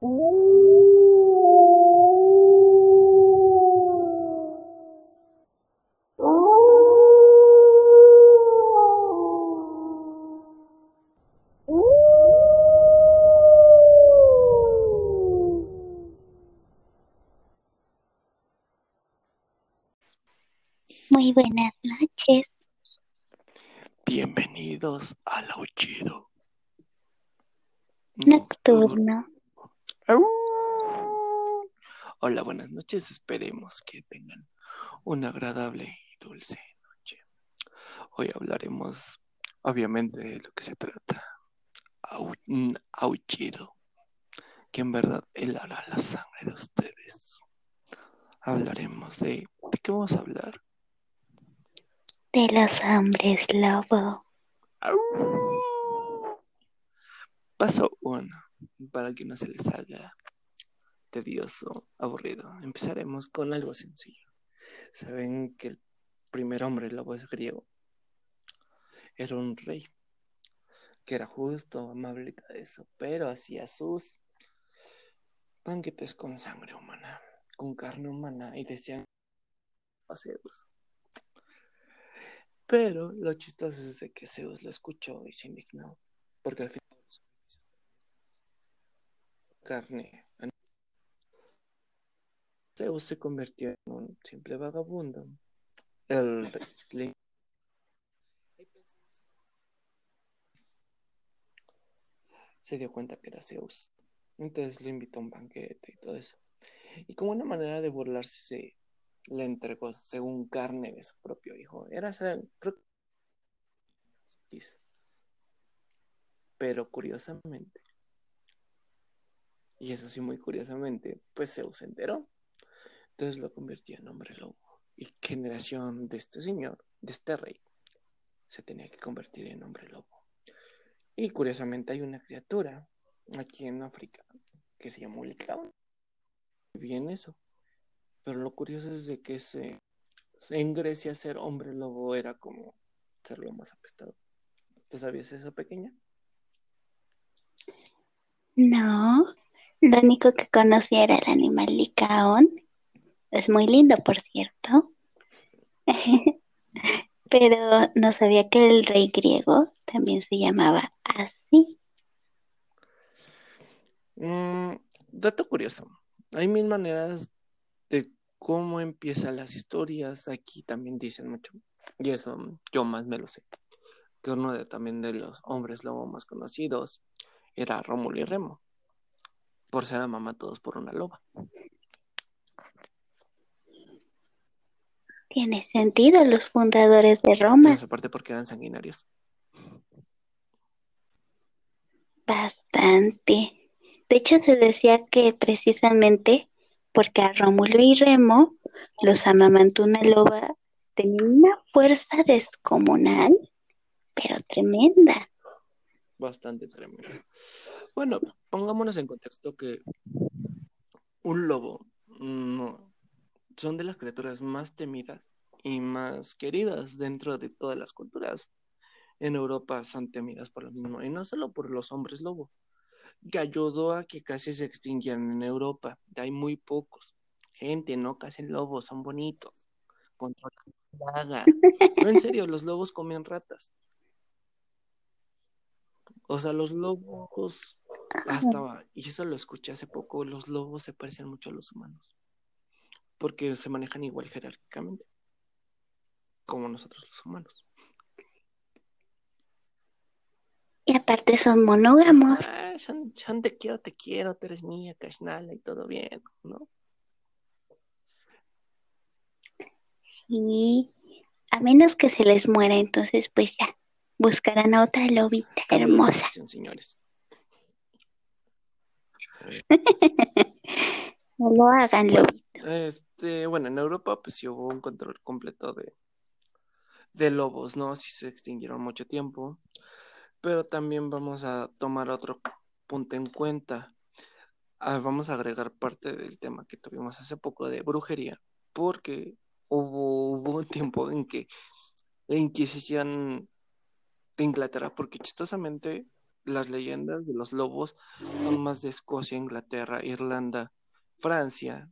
Muy buenas noches. Bienvenidos al aullido Nocturno. Hola, buenas noches. Esperemos que tengan una agradable y dulce noche. Hoy hablaremos, obviamente, de lo que se trata. Au- Un aullido que en verdad helará la sangre de ustedes. Hablaremos de... ¿De qué vamos a hablar? De los hombres lobo. Au. Paso uno, para que no se les haga tedioso, aburrido. Empezaremos con algo sencillo. Saben que el primer hombre lobo es griego. Era un rey que era justo, amable y eso, pero hacía sus banquetes con sangre humana, con carne humana y decían a Zeus. Pero lo chistoso es de que Zeus lo escuchó y se indignó, porque al final carne. Zeus se convirtió en un simple vagabundo. El se dio cuenta que era Zeus. Entonces le invitó a un banquete y todo eso. Y como una manera de burlarse, se le entregó según carne de su propio hijo. Era, creo pero curiosamente, y eso sí muy curiosamente, pues Zeus se enteró. Entonces lo convirtió en hombre lobo. Y generación de este señor, de este rey, se tenía que convertir en hombre lobo. Y curiosamente hay una criatura aquí en África que se llama Licaón. Bien eso. Pero lo curioso es de que se, en Grecia ser hombre lobo era como ser lo más apestado. ¿Tú sabías eso, pequeña? No, lo único que conocía era el animal licaón. Es muy lindo, por cierto. Pero no sabía que el rey griego también se llamaba así. Mm, dato curioso. Hay mil maneras de cómo empiezan las historias. Aquí también dicen mucho. Y eso yo más me lo sé. Que uno de, también de los hombres lobo más conocidos era Rómulo y Remo. Por ser a mamá todos por una loba. Tiene sentido los fundadores de Roma. aparte porque eran sanguinarios. Bastante. De hecho, se decía que precisamente porque a Rómulo y Remo los amamantó una loba de una fuerza descomunal, pero tremenda. Bastante tremendo. Bueno, pongámonos en contexto que un lobo no, son de las criaturas más temidas y más queridas dentro de todas las culturas. En Europa son temidas por lo mismo, y no solo por los hombres lobo, que ayudó a que casi se extinguieran en Europa. Hay muy pocos. Gente, no casi lobos, son bonitos. Controlan. No, en serio, los lobos comen ratas. O sea, los lobos, hasta, y eso lo escuché hace poco, los lobos se parecen mucho a los humanos, porque se manejan igual jerárquicamente, como nosotros los humanos. Y aparte son monógamos. Ah, son, son te quiero, te quiero, tú eres mía, cashnala y todo bien, ¿no? Y a menos que se les muera, entonces pues ya, buscarán a otra lobita hermosa. señores. No lo lobito. este, bueno, en Europa pues sí hubo un control completo de, de lobos, ¿no? Sí se extinguieron mucho tiempo, pero también vamos a tomar otro punto en cuenta. Ah, vamos a agregar parte del tema que tuvimos hace poco de brujería, porque hubo, hubo un tiempo en que la Inquisición de Inglaterra, porque chistosamente las leyendas de los lobos son más de Escocia, Inglaterra, Irlanda, Francia,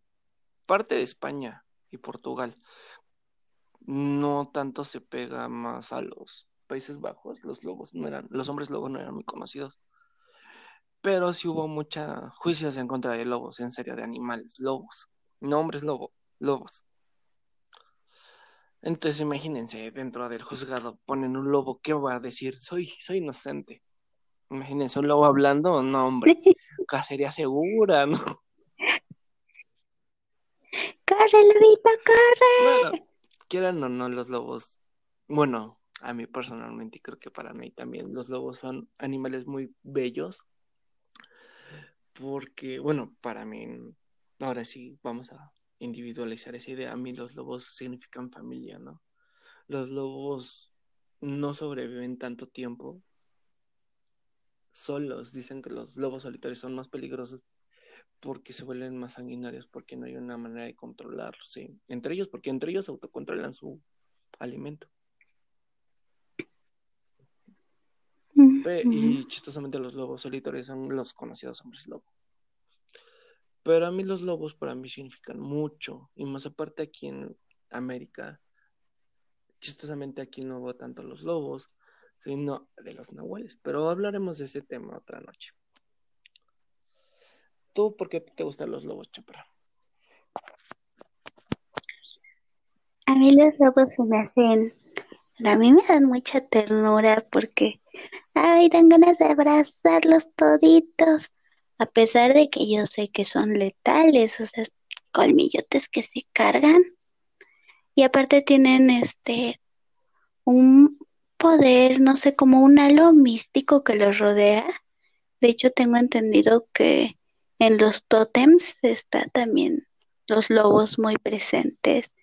parte de España y Portugal. No tanto se pega más a los Países Bajos, los lobos no eran, los hombres lobos no eran muy conocidos. Pero sí hubo muchos juicios en contra de lobos, en serio, de animales, lobos. No hombres lobo, lobos. Entonces imagínense, dentro del juzgado ponen un lobo, ¿qué va a decir? Soy, soy inocente. Imagínense un lobo hablando, no, hombre, cacería segura, ¿no? ¡Corre, lobito, corre! Bueno, quieran o no, los lobos, bueno, a mí personalmente creo que para mí también los lobos son animales muy bellos. Porque, bueno, para mí, ahora sí, vamos a individualizar esa idea. A mí los lobos significan familia, ¿no? Los lobos no sobreviven tanto tiempo solos. Dicen que los lobos solitarios son más peligrosos porque se vuelven más sanguinarios, porque no hay una manera de controlarlos, Entre ellos, porque entre ellos autocontrolan su alimento. Y chistosamente los lobos solitarios son los conocidos hombres lobo. Pero a mí los lobos para mí significan mucho. Y más aparte aquí en América, chistosamente aquí no hubo tanto los lobos, sino de los nahuales. Pero hablaremos de ese tema otra noche. ¿Tú por qué te gustan los lobos, Chopra? A mí los lobos se me hacen, a mí me dan mucha ternura porque, ay, dan ganas de abrazarlos toditos a pesar de que yo sé que son letales, o sea, colmillotes que se cargan. Y aparte tienen este un poder, no sé, como un halo místico que los rodea. De hecho, tengo entendido que en los tótems está también los lobos muy presentes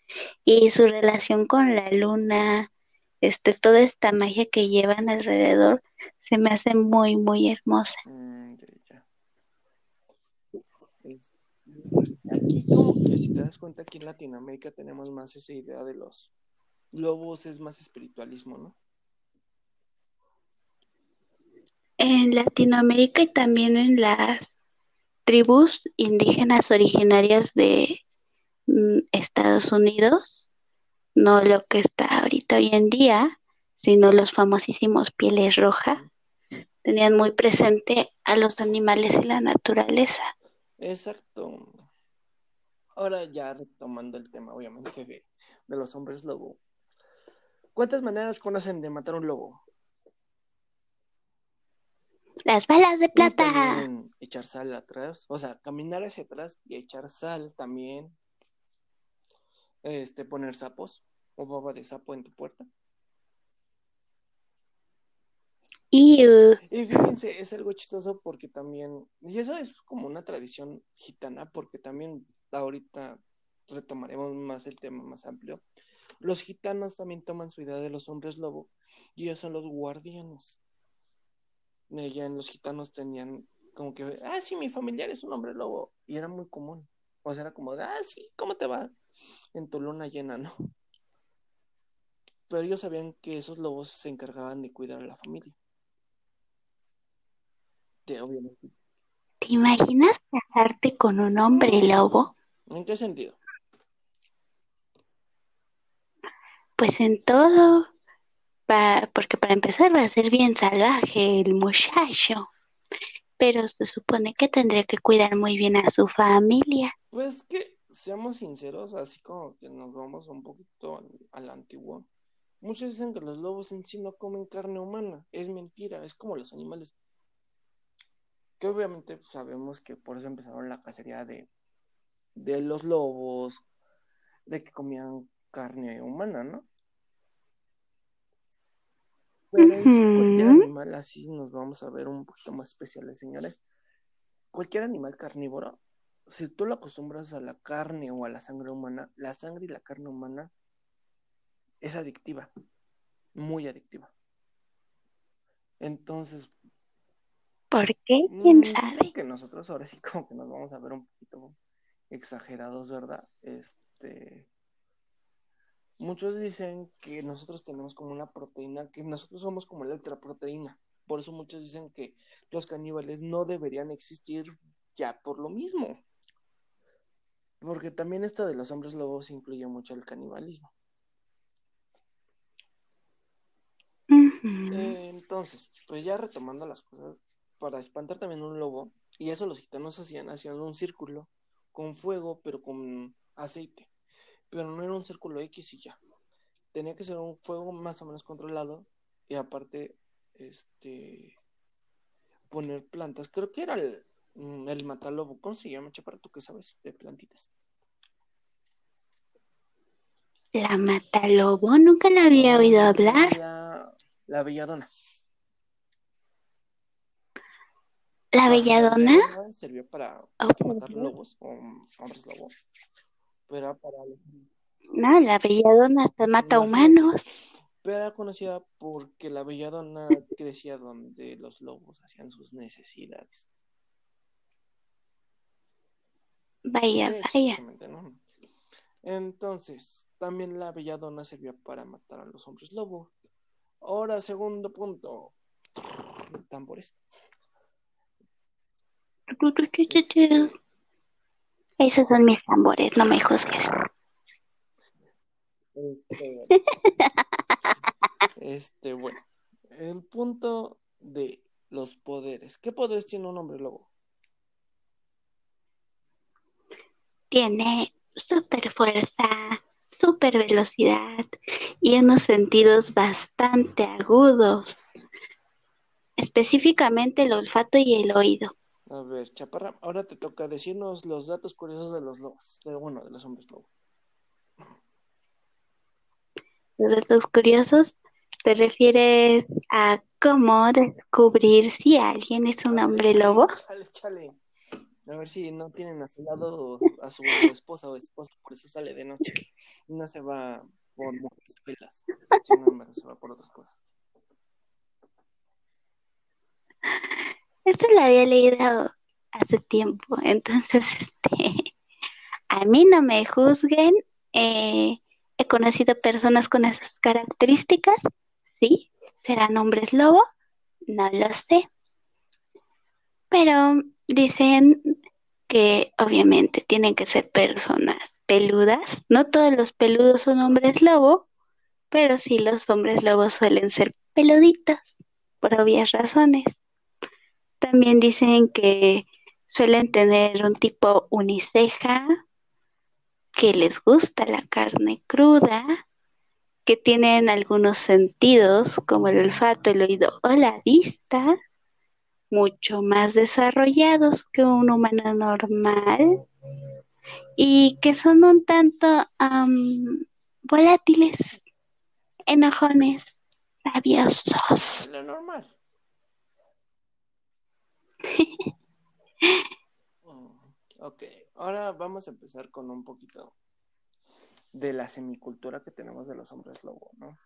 y su relación con la luna, este, toda esta magia que llevan alrededor, se me hace muy, muy hermosa. Mm, aquí como que si te das cuenta aquí en Latinoamérica tenemos más esa idea de los lobos, es más espiritualismo, ¿no? En Latinoamérica y también en las tribus indígenas originarias de mm, Estados Unidos, no lo que está ahorita hoy en día, sino los famosísimos pieles rojas, tenían muy presente a los animales y la naturaleza. Exacto. Ahora ya retomando el tema, obviamente, de, los hombres lobo. ¿Cuántas maneras conocen de matar un lobo? Las balas de plata. echar sal atrás, o sea, caminar hacia atrás y echar sal también. Este, poner sapos o baba de sapo en tu puerta. Y fíjense, es algo chistoso porque también, y eso es como una tradición gitana, porque también ahorita retomaremos más el tema más amplio. Los gitanos también toman su idea de los hombres lobo y ellos son los guardianes. Ya en los gitanos tenían como que, ah, sí, mi familiar es un hombre lobo. Y era muy común. O sea, era como, ah, sí, ¿cómo te va? En tu luna llena, ¿no? Pero ellos sabían que esos lobos se encargaban de cuidar a la familia. ¿Te imaginas casarte con un hombre lobo? ¿En qué sentido? Pues en todo. Porque para empezar va a ser bien salvaje el muchacho. Pero se supone que tendría que cuidar muy bien a su familia. Pues que, seamos sinceros, así como que nos vamos un poquito al, antiguo. Muchos dicen que los lobos en sí no comen carne humana. Es mentira, es como los animales que obviamente sabemos que por eso empezaron la cacería de, de los lobos, de que comían carne humana, ¿no? Pero sí, cualquier animal, así nos vamos a ver un poquito más especiales, señores. Cualquier animal carnívoro, si tú lo acostumbras a la carne o a la sangre humana, la sangre y la carne humana es adictiva, muy adictiva. Entonces, ¿Por qué? ¿Quién mm, sabe? que nosotros ahora sí como que nos vamos a ver un poquito exagerados, ¿verdad? Este... Muchos dicen que nosotros tenemos como una proteína, que nosotros somos como la ultraproteína. Por eso muchos dicen que los caníbales no deberían existir ya por lo mismo. Porque también esto de los hombres lobos incluye mucho el canibalismo. Eh, entonces, pues ya retomando las cosas, para espantar también un lobo, y eso los gitanos hacían, hacían un círculo con fuego, pero con aceite. Pero no era un círculo X y ya. Tenía que ser un fuego más o menos controlado, y aparte, este, poner plantas. Creo que era el, mm, el matalobo. ¿Cómo se llama, para ¿Tú qué sabes de plantitas? La matalobo, nunca la había oído hablar. La, belladona. ¿La belladona? La belladona sirvió para matar lobos o hombres lobos. Pero para... No, la belladona hasta mata humanos pero era conocida porque la belladona crecía donde los lobos hacían sus necesidades. Vaya, vaya. Entonces, también la belladona servía para matar a los hombres lobo. Ahora, segundo punto. Tambores. Este, Esos son mis tambores, no me juzgues. Este, este, bueno, el punto de los poderes. ¿Qué poderes tiene un hombre lobo? Tiene super fuerza, super velocidad y unos sentidos bastante agudos, específicamente el olfato y el oído. A ver, Chaparra, ahora te toca decirnos los datos curiosos de los lobos, de, bueno, de los hombres lobos los datos curiosos, ¿te refieres a cómo descubrir si alguien es un hombre lobo? Chale, chale. A ver si no tienen a su lado a su esposa o esposa, por eso sale de noche. No se va por mujeres sino se va por otras cosas. Esto lo había leído hace tiempo, entonces, este, a mí no me juzguen. Eh, He conocido personas con esas características. ¿Sí? ¿Serán hombres lobo? No lo sé. Pero dicen que obviamente tienen que ser personas peludas. No todos los peludos son hombres lobo, pero sí los hombres lobos suelen ser peluditos, por obvias razones. También dicen que suelen tener un tipo uniceja, que les gusta la carne cruda, que tienen algunos sentidos como el olfato, el oído o la vista, mucho más desarrollados que un humano normal y que son un tanto volátiles, enojones, rabiosos. Lo normal. Mm, ok. Ahora vamos a empezar con un poquito de la semicultura que tenemos de los hombres lobo, ¿no?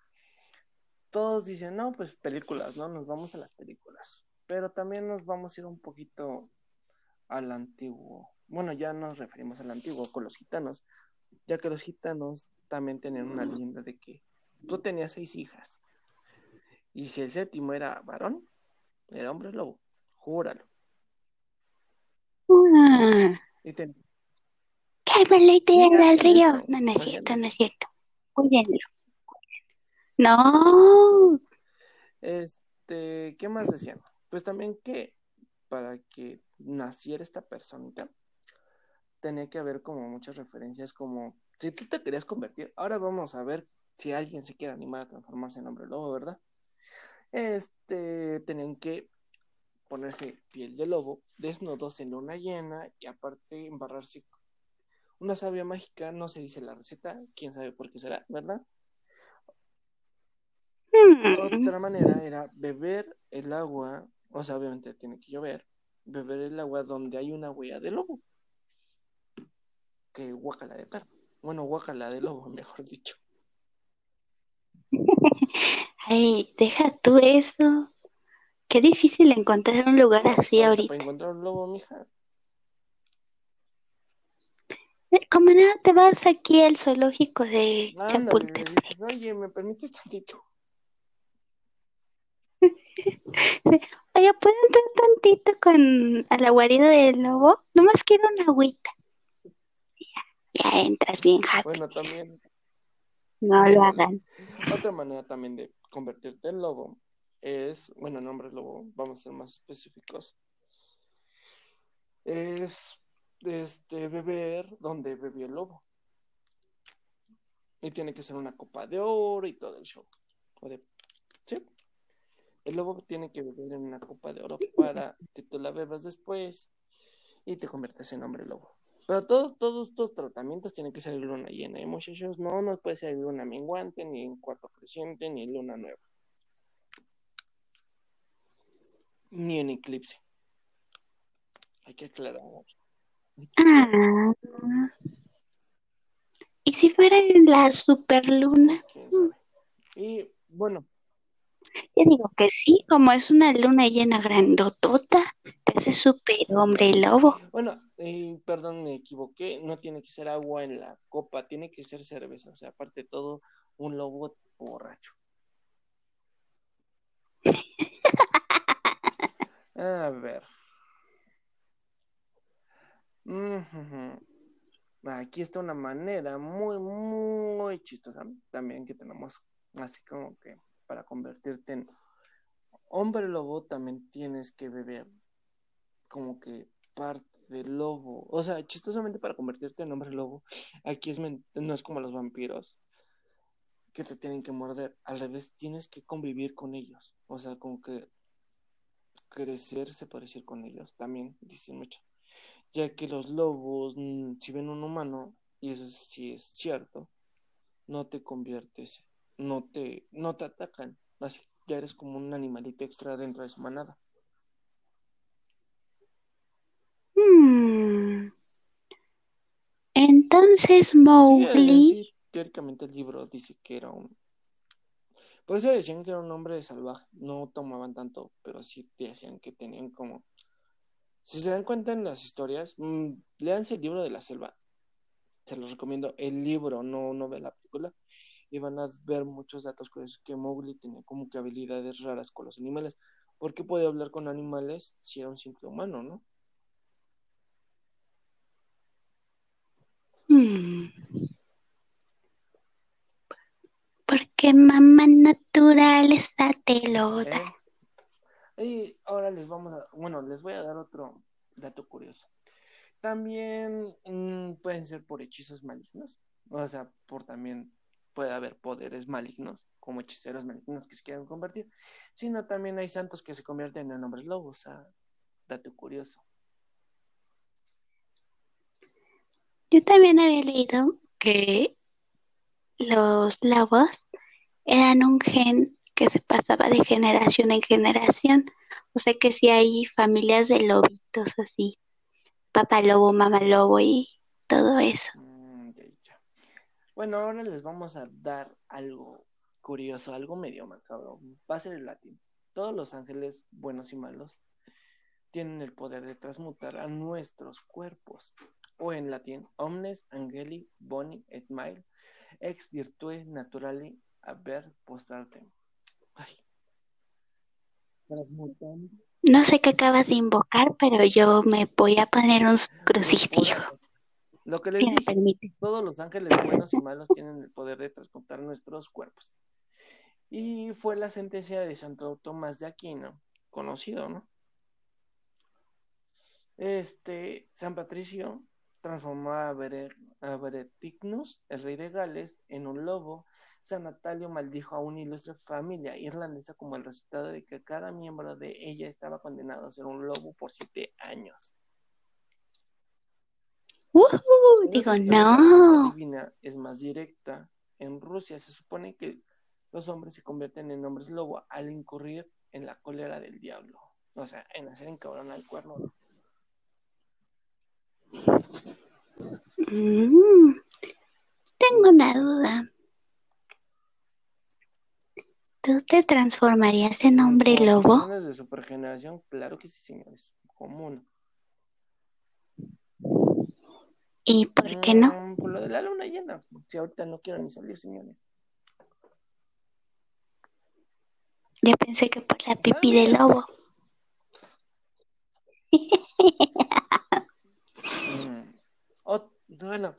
Todos dicen, no, pues películas, ¿no? Nos vamos a las películas. Pero también nos vamos a ir un poquito al antiguo. Bueno, ya nos referimos al antiguo con los gitanos, ya que los gitanos también tenían una leyenda de que tú tenías seis hijas. Y si el séptimo era varón, era hombre lobo. Júralo. Ah. Y te... del río. No, no es cierto, no es cierto. Cuídenlo. No. Este, ¿qué más decían? Pues también que para que naciera esta personita tenía que haber como muchas referencias como si tú te querías convertir, ahora vamos a ver si alguien se quiere animar a transformarse en hombre lobo, ¿verdad? Este, tenían que ponerse piel de lobo, desnudos en luna llena y aparte embarrarse una savia mágica, no se dice la receta, quién sabe por qué será, ¿verdad? Hmm. Otra manera era beber el agua, o sea, obviamente tiene que llover, beber el agua donde hay una huella de lobo. Que guacala de perro. Bueno, guacala de lobo, mejor dicho. Ay, deja tú eso. Qué difícil encontrar un lugar así ahorita. Para encontrar un lobo, mija. Eh, ¿Cómo no te vas aquí al zoológico de Chapultepec? Oye, ¿me permites tantito? Oye, ¿puedo entrar tantito con a la guarida del lobo? Nomás quiero una agüita. Ya, ya entras bien, Javi. Bueno, también No lo hagan. otra manera también de convertirte en lobo es, bueno, nombre lobo, vamos a ser más específicos. Es este beber donde bebió el lobo. Y tiene que ser una copa de oro y todo el show. ¿sí? El lobo tiene que beber en una copa de oro para que tú la bebas después y te conviertes en hombre lobo. Pero todo- todos estos tratamientos tienen que ser en luna llena, ¿eh, muchachos? No, no puede ser luna menguante, ni en cuarto creciente, ni en luna nueva. Ni en eclipse. Hay que aclarar. Ah. ¿Y si fuera en la superluna? Y bueno, Yo digo que sí, como es una luna llena grandotota, te hace super hombre lobo. bueno, eh, perdón, me equivoqué. No tiene que ser agua en la copa, tiene que ser cerveza. O sea, aparte de todo, un lobo borracho. A ver. Ujujú. Aquí está una manera muy, muy chistosa también que tenemos, así como que para convertirte en hombre lobo también tienes que beber como que parte del lobo. O sea, chistosamente para convertirte en hombre lobo, aquí es no es como los vampiros que te tienen que morder. Al revés, tienes que convivir con ellos. O sea, como que crecer, se puede decir, con ellos. También dicen mucho. Ya que los lobos, mm, si ven un humano, y eso sí es cierto, no te conviertes, no te, no te atacan. Así ya eres como un animalito extra dentro de su manada. Hmm. Entonces Sí, Mowgli, sí, teóricamente el libro dice que era un... Por eso decían que era un hombre salvaje. No tomaban tanto, pero sí decían que tenían como... Si se dan cuenta en las historias, mm, léanse el libro de la selva. Se los recomiendo. El libro, no, no ve la película. Y van a ver muchos datos curiosos que Mowgli tenía como que habilidades raras con los animales. ¿Por qué podía hablar con animales si era un simple humano, no? hmm. porque mamá naturaleza te lo da. ¿Eh? Y ahora les vamos a, bueno, les voy a dar otro dato curioso. También mm, pueden ser por hechizos malignos, o sea, por también puede haber poderes malignos, como hechiceros malignos que se quieran convertir, sino también hay santos que se convierten en hombres lobos, o sea, dato curioso. Yo también había leído que los lobos eran un gen que se pasaba de generación en generación. O sea que sí hay familias de lobitos así. Papá lobo, mamá lobo y todo eso. Mm. Bueno, ahora les vamos a dar algo curioso, algo medio macabro. Va a ser el latín. Todos los ángeles, buenos y malos, tienen el poder de transmutar a nuestros cuerpos. O en latín, omnes angeli boni et mail ex virtue naturali haber postrate. Ay. No sé qué acabas de invocar, pero yo me voy a poner un crucifijo. Lo que les dije, permite. todos los ángeles buenos y malos tienen el poder de transmutar nuestros cuerpos. Y fue la sentencia de Santo Tomás de Aquino, conocido, ¿no? Este, San Patricio transformó a, Bere, a Beretignus, el rey de Gales, en un lobo. San Natalio maldijo a una ilustre familia irlandesa como el resultado de que cada miembro de ella estaba condenado a ser un lobo por siete años. Ujú, digo, no. divina es más directa. En Rusia se supone que los hombres se convierten en hombres lobo al incurrir en la cólera del diablo. O sea, en hacer encabronar al cuerno. Mm, tengo una duda. ¿Tú te transformarías en hombre lobo? de supergeneración, claro que sí, señores. Común. ¿Y por qué no? Mm, por lo de la luna llena. Si ahorita no quiero ni salir, señores. Yo pensé que por la pipí del lobo. Bueno,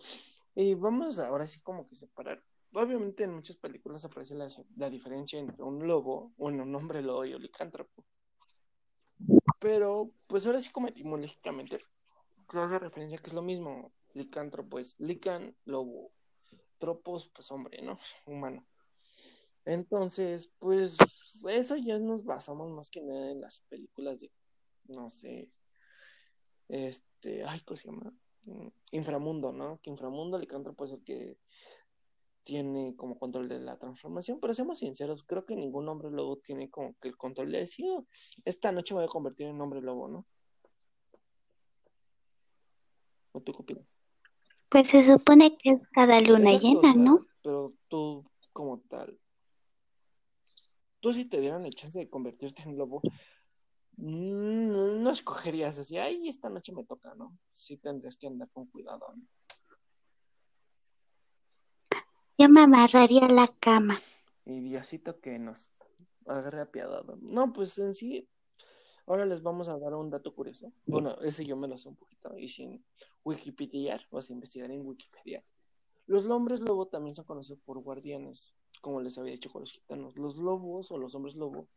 y vamos ahora sí como que separar. Obviamente en muchas películas aparece la, la diferencia entre un lobo, bueno, un hombre lobo y un licántropo. Pero, pues ahora sí como etimológicamente, haga referencia que es lo mismo. Licántropo es lican, lobo. Tropos, pues hombre, ¿no? Humano. Entonces, pues eso ya nos basamos más que nada en las películas de, no sé, este, ay, ¿cómo se llama? Mm, inframundo, ¿no? Que inframundo, licántropo es el que tiene como control de la transformación, pero seamos sinceros, creo que ningún hombre lobo tiene como que el control de decir, oh, esta noche me voy a convertir en hombre lobo, ¿no? ¿O tú qué opinas? Pues se supone que es cada luna llena, ¿no? Pero tú, como tal, tú si te dieran el chance de convertirte en lobo, mm, no, escogerías así, ay, esta noche me toca, ¿no? Sí tendrías que andar con cuidado, ¿no? Yo me amarraría a la cama. Y Diosito que nos agarre apiadado. No, pues en sí, ahora les vamos a dar un dato curioso. Bueno, ese yo me lo sé un poquito y sin Wikipedia, o sea, investigar en Wikipedia. Los hombres lobo también son conocidos por guardianes, como les había dicho con los gitanos. Los lobos o los hombres lobo,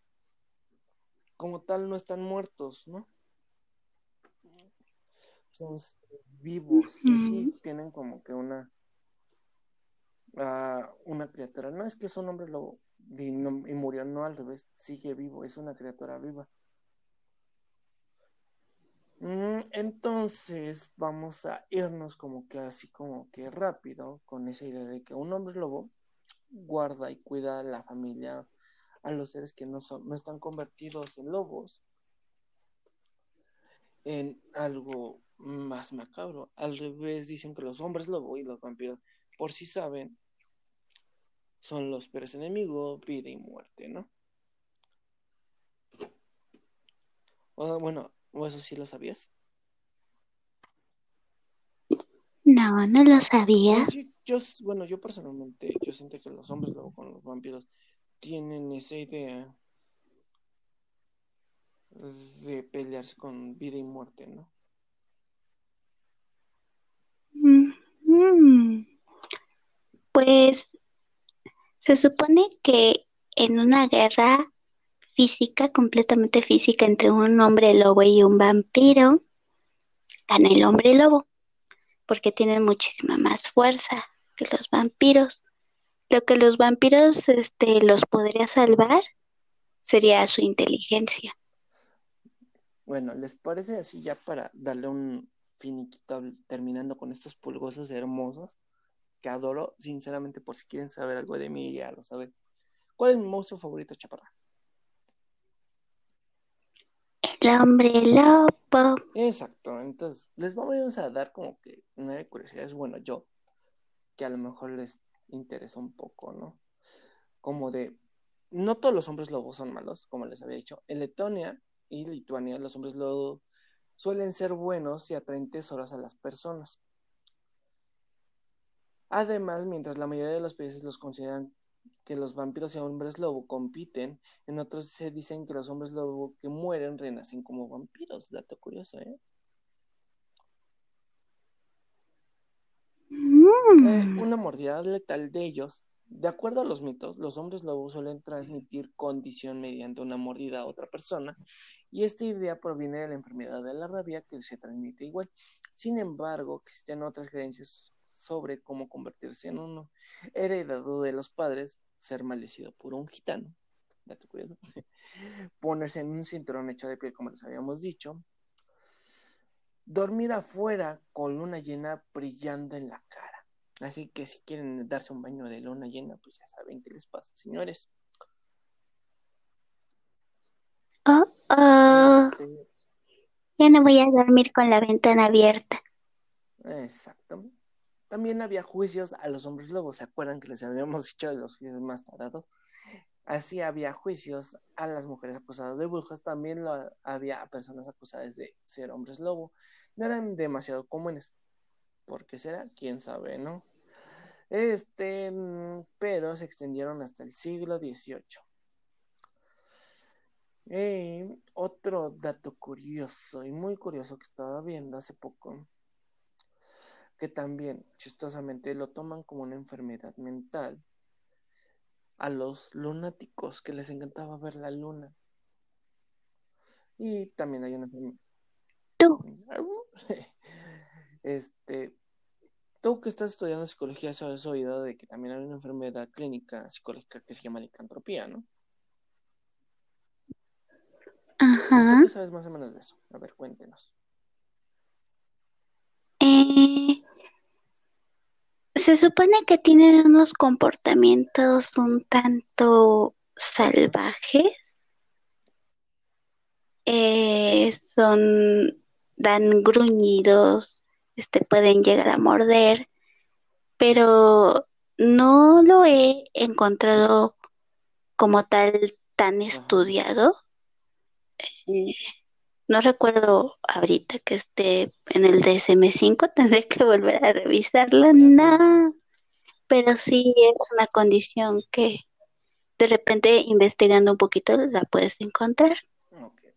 como tal, no están muertos, ¿no? Son vivos, y sí tienen como que una a una criatura. No es que es un hombre lobo y, murió, no al revés, sigue vivo, es una criatura viva. Mm, entonces vamos a irnos como que así como que rápido con esa idea de que un hombre lobo guarda y cuida a la familia, a los seres que no son, no están convertidos en lobos, en algo más macabro. Al revés dicen que los hombres lobo y los vampiros por si saben, son los peores enemigos, vida y muerte, ¿no? bueno, ¿o eso sí lo sabías? No, no lo sabía. yo, bueno, yo personalmente, yo siento que los hombres luego con los vampiros tienen esa idea de pelearse con vida y muerte, ¿no? Pues se supone que en una guerra física, completamente física, entre un hombre lobo y un vampiro, gana el hombre lobo, porque tiene muchísima más fuerza que los vampiros. Lo que los vampiros este, los podría salvar sería su inteligencia. Bueno, ¿les parece así ya para darle un finiquito terminando con estos pulgosos hermosos? que adoro, sinceramente, por si quieren saber algo de mí, ya lo saben. ¿Cuál es mi monstruo favorito, Chaparra? El hombre lobo. Exacto, entonces les vamos a dar como que nueve curiosidades, bueno, yo, que a lo mejor les interesa un poco, ¿no? Como de, no todos los hombres lobos son malos, como les había dicho. En Letonia y Lituania, los hombres lobos suelen ser buenos y atraen tesoros a las personas. Además, mientras la mayoría de los países los consideran que los vampiros y hombres lobo compiten, en otros se dicen que los hombres lobo que mueren renacen como vampiros. Dato curioso, ¿eh? Eh una mordida letal de ellos. De acuerdo a los mitos, los hombres lobo suelen transmitir condición mediante una mordida a otra persona, y esta idea proviene de la enfermedad de la rabia que se transmite igual. Sin embargo, existen otras creencias sobre cómo convertirse en uno, heredado de los padres, ser maldecido por un gitano, ponerse en un cinturón hecho de piel, como les habíamos dicho, dormir afuera con luna llena brillando en la cara. Así que si quieren darse un baño de luna llena, pues ya saben qué les pasa, señores. Oh, oh. Ya no voy a dormir con la ventana abierta. Exacto. También había juicios a los hombres lobos, ¿se acuerdan que les habíamos dicho de los juicios más tardados? Así había juicios a las mujeres acusadas de brujas, también lo, había personas acusadas de ser hombres lobo. No eran demasiado comunes. ¿Por qué será? ¿Quién sabe, no? Este, mm, pero se extendieron hasta el siglo XVIII. Eh, otro dato curioso y muy curioso que estaba viendo hace poco, que también chistosamente lo toman como una enfermedad mental a los lunáticos que les encantaba ver la luna. Y también hay una enfermedad. Este, tú que estás estudiando psicología, has oído de que también hay una enfermedad clínica psicológica que se llama licantropía, ¿no? Ajá. ¿Tú qué sabes más o menos de eso? A ver, cuéntenos. Eh, se supone que tienen unos comportamientos un tanto salvajes. Eh, son, dan gruñidos, este, pueden llegar a morder, pero no lo he encontrado como tal tan estudiado. Eh, no recuerdo ahorita que esté en el DSM5, tendré que volver a revisarla. No, pero sí es una condición que de repente investigando un poquito la puedes encontrar. Okay.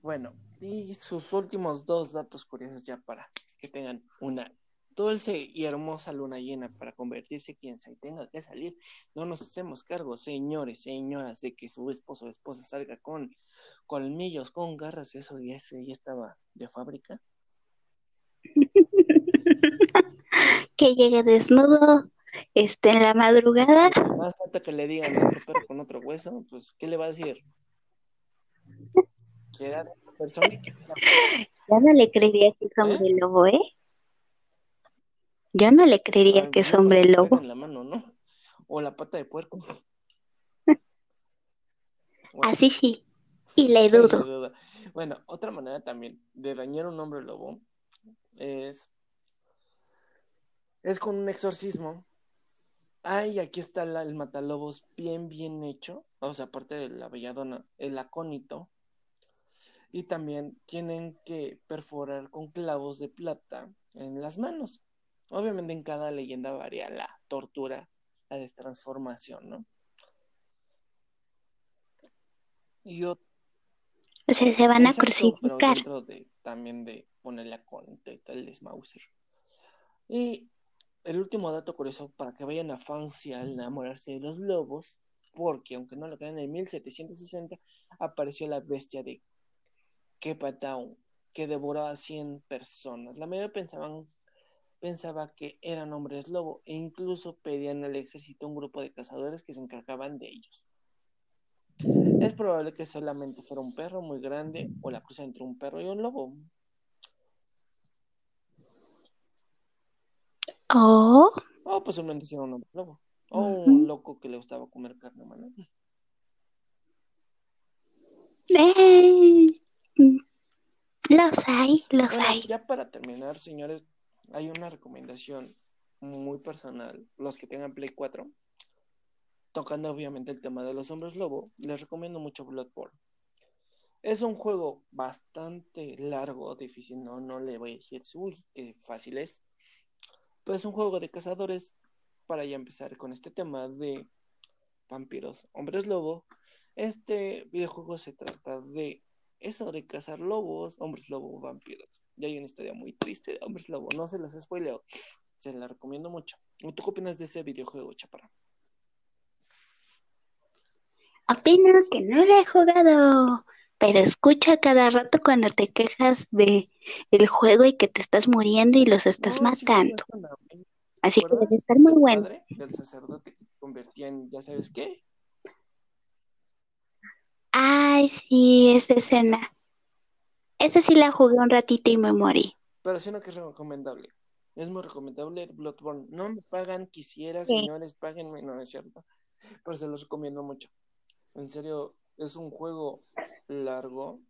Bueno, y sus últimos dos datos curiosos ya para que tengan una dulce y hermosa luna llena para convertirse quien se tenga que salir. No nos hacemos cargo, señores, señoras, de que su esposo o esposa salga con colmillos, con garras, eso ya, ya estaba de fábrica. que llegue desnudo, esté en la madrugada. Más falta que le digan otro perro con otro hueso, pues, ¿qué le va a decir? Queda persona que Ya no le creería que es hombre ¿Eh? lobo, ¿eh? Yo no le creería que es hombre lobo. En la mano, ¿no? O la pata de puerco. Así sí. Y le dudo. Bueno, otra manera también de dañar a un hombre lobo es, es con un exorcismo. Ay, aquí está el matalobos bien, bien hecho. O sea, aparte de la belladona, el acónito. Y también tienen que perforar con clavos de plata en las manos. Obviamente en cada leyenda varía la tortura, la destransformación, ¿no? Y o sea, se van a crucificar. Pero dentro de, también de ponerle a conte tal de Mauser. Y el último dato curioso para que vayan a Francia al enamorarse de los lobos, porque aunque no lo crean, en 1760 apareció la bestia de Kepatown, que devoró a 100 personas. La mayoría pensaban pensaba que eran hombres lobo e incluso pedían al ejército un grupo de cazadores que se encargaban de ellos. Es probable que solamente fuera un perro muy grande o la cruza entre un perro y un lobo. Oh. Oh, posiblemente sea un hombre lobo. O un loco que le gustaba comer carne humana. Los hay, los hay. Ya para terminar, señores, hay una recomendación muy personal. Los que tengan Play 4, tocando obviamente el tema de los hombres lobo, les recomiendo mucho Bloodborne. Es un juego bastante largo, difícil, no, no le voy a decir, uy, qué fácil es. Pero es un juego de cazadores para ya empezar con este tema de vampiros, hombres lobo. Este videojuego se trata de eso, de cazar lobos, hombres lobo, vampiros. Y hay una historia muy triste de hombres lobo. No se las spoileo. Se la recomiendo mucho. ¿Tú qué opinas de ese videojuego, Chaparra? Opino que no lo he jugado, pero escucha cada rato cuando te quejas de el juego y que te estás muriendo y los estás matando. Así que debe estar muy bueno. Del sacerdote que se convertía en, ¿ya sabes qué? Ay, sí, esa escena. Esa sí la jugué un ratito y me morí. Pero sí no que es recomendable. Es muy recomendable Bloodborne. No me pagan, quisiera, señores, páguenme, no es cierto. Pero se los recomiendo mucho. En serio, es un juego largo,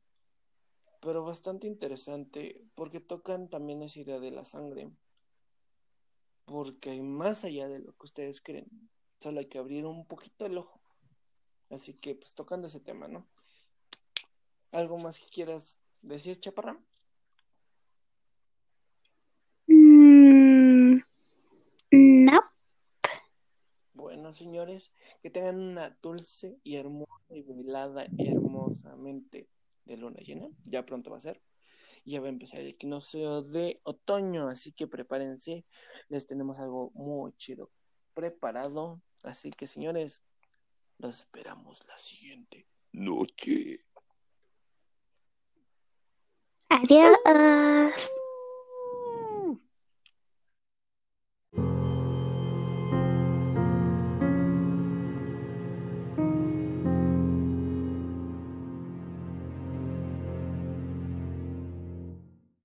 pero bastante interesante, porque tocan también esa idea de la sangre. Porque hay más allá de lo que ustedes creen. Solo hay que abrir un poquito el ojo. Así que, pues tocando ese tema, ¿no? ¿Algo más que quieras decir, Chaparra? Mm, no. Bueno, señores, que tengan una dulce y hermosa y velada hermosamente de luna llena. Ya pronto va a ser. Ya va a empezar el equinoccio de otoño, así que prepárense. Les tenemos algo muy chido preparado. Así que, señores, los esperamos la siguiente noche. Adiós.